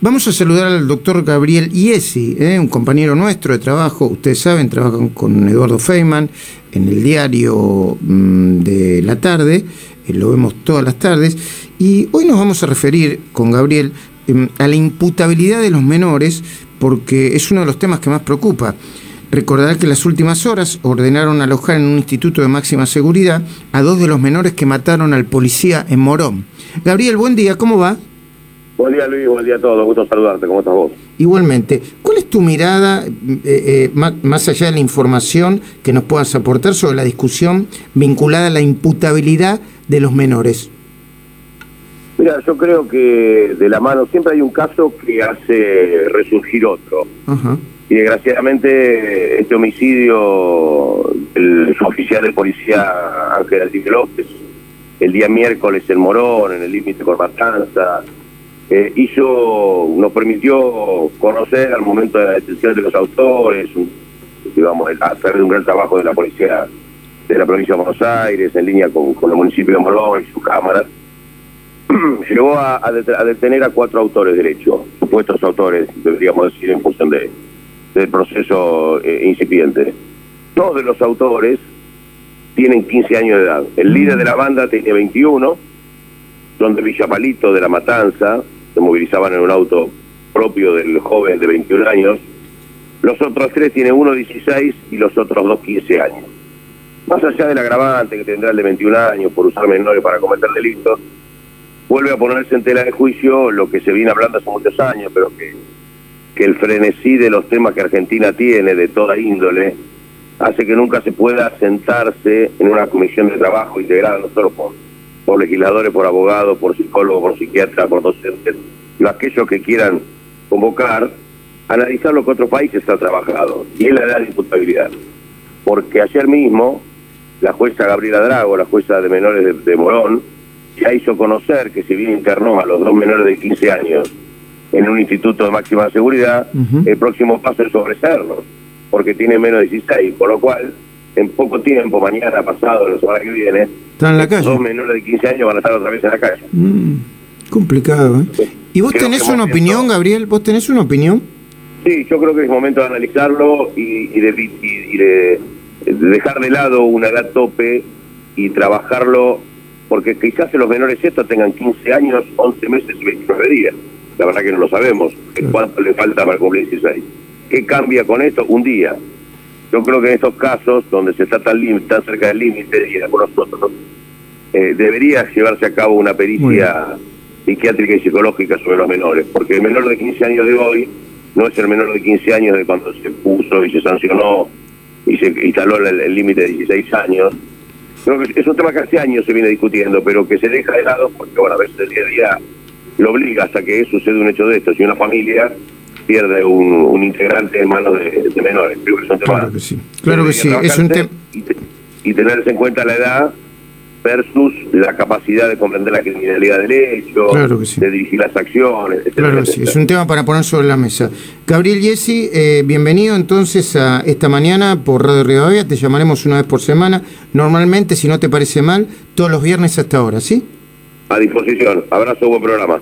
Vamos a saludar al doctor Gabriel Iesi, ¿eh? un compañero nuestro de trabajo. Ustedes saben, trabaja con Eduardo Feynman en el diario mm, de la tarde. Eh, lo vemos todas las tardes. Y hoy nos vamos a referir con Gabriel em, a la imputabilidad de los menores, porque es uno de los temas que más preocupa. Recordará que en las últimas horas ordenaron alojar en un instituto de máxima seguridad a dos de los menores que mataron al policía en Morón. Gabriel, buen día, ¿cómo va? Buen día Luis, buen día a todos, gusto saludarte, ¿cómo estás vos? Igualmente, ¿cuál es tu mirada, eh, eh, más, allá de la información que nos puedas aportar sobre la discusión vinculada a la imputabilidad de los menores? Mira, yo creo que de la mano siempre hay un caso que hace resurgir otro. Y desgraciadamente este homicidio, el oficial de policía Ángel Altique López, el día miércoles en Morón, en el límite con Matanza, eh, hizo, nos permitió conocer al momento de la detención de los autores, digamos, hacer un gran trabajo de la policía de la provincia de Buenos Aires, en línea con, el municipio de Morón y su cámara, llegó a, detener a cuatro autores de hecho, supuestos autores, deberíamos decir, en función de, del proceso eh, incipiente. Todos de los autores tienen 15 años de edad. El líder de la banda tiene 21, son de Villapalito, de La Matanza, se movilizaban en un auto propio del joven de 21 años. Los otros tres tienen uno 16 y los otros dos 15 años. Más allá del agravante que tendrá el de 21 años por usar menores para cometer delitos, vuelve a ponerse en tela de juicio lo que se viene hablando hace muchos años, pero que, el frenesí de los temas que Argentina tiene de toda índole hace que nunca se pueda sentarse en una comisión de trabajo integrada no solo por por legisladores, por abogados, por psicólogos, por psiquiatras, por docentes, aquellos que quieran convocar, analizar lo que otro país está trabajado. Y es la edad de imputabilidad. Porque ayer mismo, la jueza Gabriela Drago, la jueza de menores de, Morón, ya hizo conocer que si bien internó a los dos menores de 15 años en un instituto de máxima seguridad, el próximo paso es sobreserlos, porque tiene menos de 16, por lo cual en poco tiempo, mañana, pasado, la semana que viene, están en la calle. Dos menores de 15 años van a estar otra vez en la calle. Mm, complicado, ¿eh? ¿Y vos tenés una opinión, Gabriel? ¿Vos tenés una opinión? Sí, yo creo que es momento de analizarlo y, de, dejar de lado una edad tope y trabajarlo, porque quizás los menores estos tengan 15 años, 11 meses y 29 días. La verdad que no lo sabemos. ¿Cuánto le falta para cumplir 16? ¿Qué cambia con esto? Un día. Yo creo que en estos casos, donde se está tan, tan cerca del límite, y algunos otros, eh, debería llevarse a cabo una pericia psiquiátrica y psicológica sobre los menores, porque el menor de 15 años de hoy no es el menor de 15 años de cuando se puso y se sancionó y se instaló el límite de 16 años. Creo que es un tema que hace años se viene discutiendo, pero que se deja de lado porque, bueno, a veces el día a día lo obliga hasta que sucede un hecho de esto. Si una familia pierde un, integrante en manos de, menores. claro que sí. Claro que sí. Es un tema. Y, tenerse en cuenta la edad versus la capacidad de comprender la criminalidad del hecho, de dirigir las acciones. claro que sí, es un tema para poner sobre la mesa. Gabriel Yesi, eh, bienvenido entonces a esta mañana por Radio Rivadavia, te llamaremos una vez por semana, normalmente si no te parece mal, todos los viernes hasta ahora, ¿sí? A disposición, abrazo, buen programa.